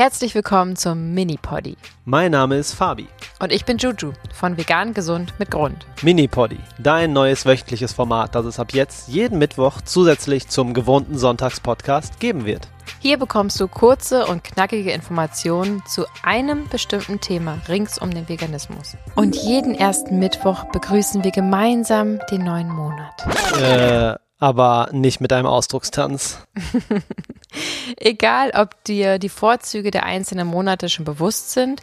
Herzlich willkommen zum Mini-Poddy. Mein Name ist Fabi. Und ich bin Juju von Vegan Gesund mit Grund. Mini-Poddy, dein neues wöchentliches Format, das es ab jetzt jeden Mittwoch zusätzlich zum gewohnten Sonntagspodcast geben wird. Hier bekommst du kurze und knackige Informationen zu einem bestimmten Thema rings um den Veganismus. Und jeden ersten Mittwoch begrüßen wir gemeinsam den neuen Monat. Äh, aber nicht mit einem Ausdruckstanz. Egal, ob dir die Vorzüge der einzelnen Monate schon bewusst sind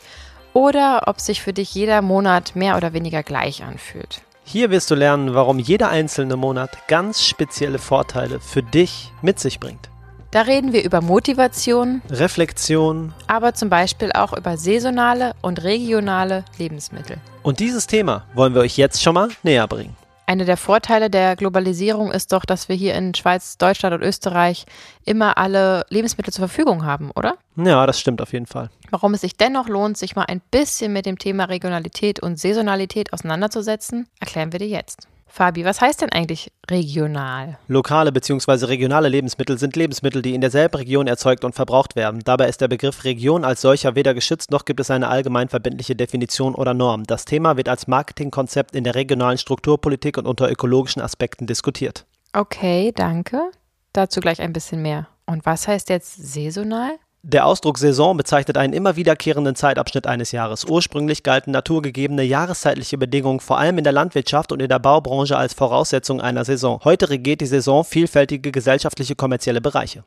oder ob sich für dich jeder Monat mehr oder weniger gleich anfühlt. Hier wirst du lernen, warum jeder einzelne Monat ganz spezielle Vorteile für dich mit sich bringt. Da reden wir über Motivation, Reflexion, aber zum Beispiel auch über saisonale und regionale Lebensmittel. Und dieses Thema wollen wir euch jetzt schon mal näher bringen. Einer der Vorteile der Globalisierung ist doch, dass wir hier in Schweiz, Deutschland und Österreich immer alle Lebensmittel zur Verfügung haben, oder? Ja, das stimmt auf jeden Fall. Warum es sich dennoch lohnt, sich mal ein bisschen mit dem Thema Regionalität und Saisonalität auseinanderzusetzen, erklären wir dir jetzt. Fabi, was heißt denn eigentlich regional? Lokale bzw. regionale Lebensmittel sind Lebensmittel, die in derselben Region erzeugt und verbraucht werden. Dabei ist der Begriff Region als solcher weder geschützt noch gibt es eine allgemein verbindliche Definition oder Norm. Das Thema wird als Marketingkonzept in der regionalen Strukturpolitik und unter ökologischen Aspekten diskutiert. Okay, danke. Dazu gleich ein bisschen mehr. Und was heißt jetzt saisonal? Der Ausdruck Saison bezeichnet einen immer wiederkehrenden Zeitabschnitt eines Jahres. Ursprünglich galten naturgegebene jahreszeitliche Bedingungen vor allem in der Landwirtschaft und in der Baubranche als Voraussetzung einer Saison. Heute regiert die Saison vielfältige gesellschaftliche kommerzielle Bereiche.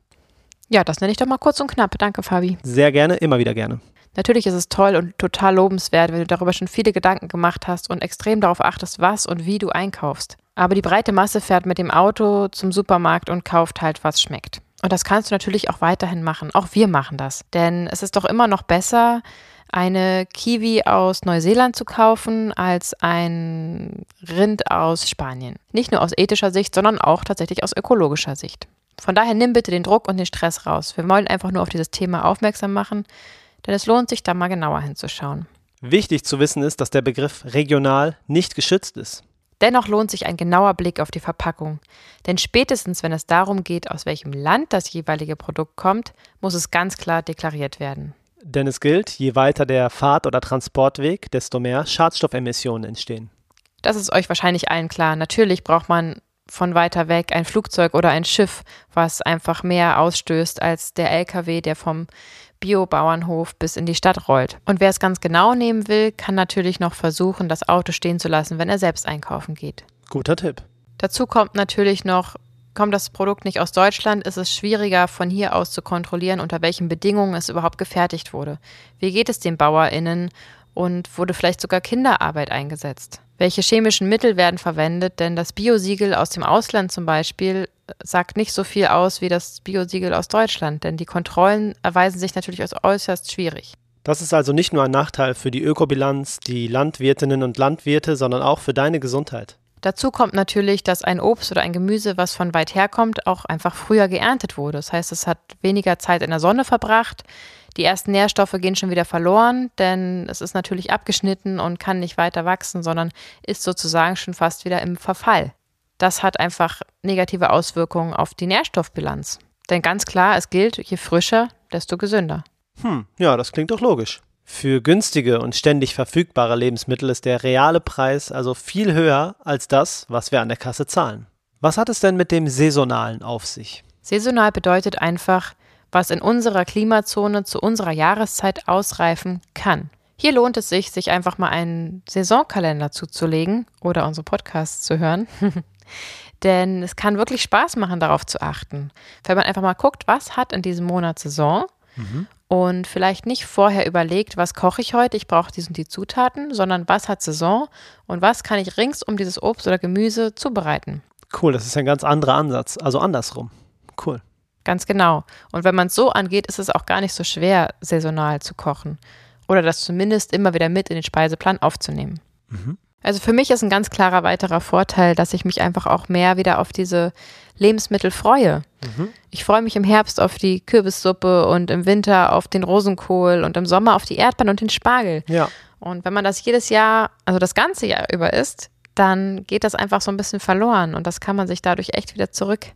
Ja, das nenne ich doch mal kurz und knapp. Danke, Fabi. Sehr gerne, immer wieder gerne. Natürlich ist es toll und total lobenswert, wenn du darüber schon viele Gedanken gemacht hast und extrem darauf achtest, was und wie du einkaufst. Aber die breite Masse fährt mit dem Auto zum Supermarkt und kauft halt, was schmeckt. Und das kannst du natürlich auch weiterhin machen. Auch wir machen das. Denn es ist doch immer noch besser, eine Kiwi aus Neuseeland zu kaufen als ein Rind aus Spanien. Nicht nur aus ethischer Sicht, sondern auch tatsächlich aus ökologischer Sicht. Von daher nimm bitte den Druck und den Stress raus. Wir wollen einfach nur auf dieses Thema aufmerksam machen, denn es lohnt sich da mal genauer hinzuschauen. Wichtig zu wissen ist, dass der Begriff regional nicht geschützt ist. Dennoch lohnt sich ein genauer Blick auf die Verpackung. Denn spätestens, wenn es darum geht, aus welchem Land das jeweilige Produkt kommt, muss es ganz klar deklariert werden. Denn es gilt, je weiter der Fahrt- oder Transportweg, desto mehr Schadstoffemissionen entstehen. Das ist euch wahrscheinlich allen klar. Natürlich braucht man von weiter weg ein Flugzeug oder ein Schiff, was einfach mehr ausstößt als der LKW, der vom Biobauernhof bis in die Stadt rollt. Und wer es ganz genau nehmen will, kann natürlich noch versuchen, das Auto stehen zu lassen, wenn er selbst einkaufen geht. Guter Tipp. Dazu kommt natürlich noch, kommt das Produkt nicht aus Deutschland, ist es schwieriger von hier aus zu kontrollieren, unter welchen Bedingungen es überhaupt gefertigt wurde. Wie geht es den BauerInnen und wurde vielleicht sogar Kinderarbeit eingesetzt? Welche chemischen Mittel werden verwendet? Denn das Biosiegel aus dem Ausland zum Beispiel sagt nicht so viel aus wie das Biosiegel aus Deutschland, denn die Kontrollen erweisen sich natürlich als äußerst schwierig. Das ist also nicht nur ein Nachteil für die Ökobilanz, die Landwirtinnen und Landwirte, sondern auch für deine Gesundheit. Dazu kommt natürlich, dass ein Obst oder ein Gemüse, was von weit her kommt, auch einfach früher geerntet wurde. Das heißt, es hat weniger Zeit in der Sonne verbracht. Die ersten Nährstoffe gehen schon wieder verloren, denn es ist natürlich abgeschnitten und kann nicht weiter wachsen, sondern ist sozusagen schon fast wieder im Verfall das hat einfach negative Auswirkungen auf die Nährstoffbilanz. Denn ganz klar, es gilt, je frischer, desto gesünder. Hm, ja, das klingt doch logisch. Für günstige und ständig verfügbare Lebensmittel ist der reale Preis also viel höher als das, was wir an der Kasse zahlen. Was hat es denn mit dem Saisonalen auf sich? Saisonal bedeutet einfach, was in unserer Klimazone zu unserer Jahreszeit ausreifen kann. Hier lohnt es sich, sich einfach mal einen Saisonkalender zuzulegen oder unsere Podcasts zu hören. Denn es kann wirklich Spaß machen, darauf zu achten. Wenn man einfach mal guckt, was hat in diesem Monat Saison mhm. und vielleicht nicht vorher überlegt, was koche ich heute, ich brauche dies und die Zutaten, sondern was hat Saison und was kann ich rings um dieses Obst oder Gemüse zubereiten. Cool, das ist ein ganz anderer Ansatz, also andersrum. Cool. Ganz genau. Und wenn man es so angeht, ist es auch gar nicht so schwer, saisonal zu kochen. Oder das zumindest immer wieder mit in den Speiseplan aufzunehmen. Mhm. Also für mich ist ein ganz klarer weiterer Vorteil, dass ich mich einfach auch mehr wieder auf diese Lebensmittel freue. Mhm. Ich freue mich im Herbst auf die Kürbissuppe und im Winter auf den Rosenkohl und im Sommer auf die Erdbeeren und den Spargel. Ja. Und wenn man das jedes Jahr, also das ganze Jahr über isst, dann geht das einfach so ein bisschen verloren und das kann man sich dadurch echt wieder zurück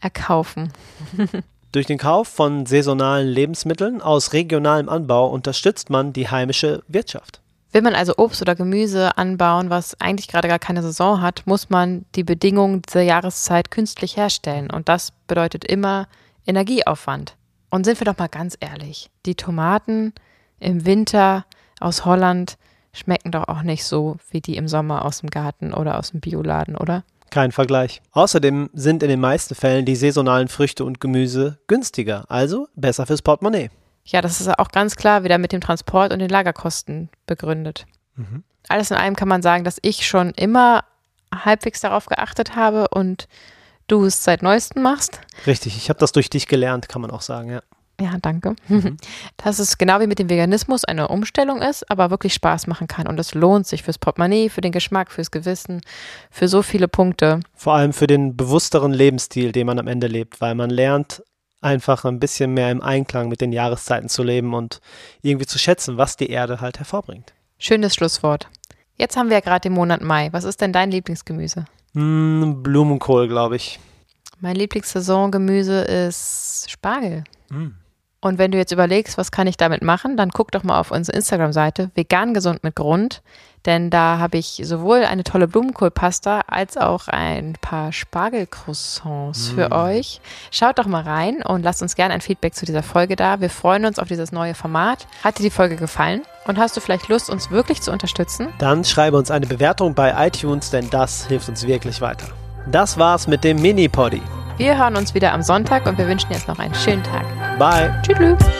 erkaufen. Durch den Kauf von saisonalen Lebensmitteln aus regionalem Anbau unterstützt man die heimische Wirtschaft. Will man also Obst oder Gemüse anbauen, was eigentlich gerade gar keine Saison hat, muss man die Bedingungen dieser Jahreszeit künstlich herstellen. Und das bedeutet immer Energieaufwand. Und sind wir doch mal ganz ehrlich, die Tomaten im Winter aus Holland schmecken doch auch nicht so wie die im Sommer aus dem Garten oder aus dem Bioladen, oder? Kein Vergleich. Außerdem sind in den meisten Fällen die saisonalen Früchte und Gemüse günstiger, also besser fürs Portemonnaie. Ja, das ist auch ganz klar wieder mit dem Transport und den Lagerkosten begründet. Mhm. Alles in allem kann man sagen, dass ich schon immer halbwegs darauf geachtet habe und du es seit neuestem machst. Richtig, ich habe das durch dich gelernt, kann man auch sagen, ja. Ja, danke. Mhm. Dass es genau wie mit dem Veganismus eine Umstellung ist, aber wirklich Spaß machen kann. Und es lohnt sich fürs Portemonnaie, für den Geschmack, fürs Gewissen, für so viele Punkte. Vor allem für den bewussteren Lebensstil, den man am Ende lebt, weil man lernt, einfach ein bisschen mehr im Einklang mit den Jahreszeiten zu leben und irgendwie zu schätzen, was die Erde halt hervorbringt. Schönes Schlusswort. Jetzt haben wir ja gerade den Monat Mai. Was ist denn dein Lieblingsgemüse? Mm, Blumenkohl, glaube ich. Mein Lieblingssaisongemüse ist Spargel. Mm. Und wenn du jetzt überlegst, was kann ich damit machen, dann guck doch mal auf unsere Instagram-Seite vegan gesund mit Grund, denn da habe ich sowohl eine tolle Blumenkohlpasta als auch ein paar Spargelcroissants mm. für euch. Schaut doch mal rein und lasst uns gerne ein Feedback zu dieser Folge da. Wir freuen uns auf dieses neue Format. Hat dir die Folge gefallen und hast du vielleicht Lust, uns wirklich zu unterstützen? Dann schreibe uns eine Bewertung bei iTunes, denn das hilft uns wirklich weiter. Das war's mit dem Mini-Poddy. Wir hören uns wieder am Sonntag und wir wünschen jetzt noch einen schönen Tag. Bye.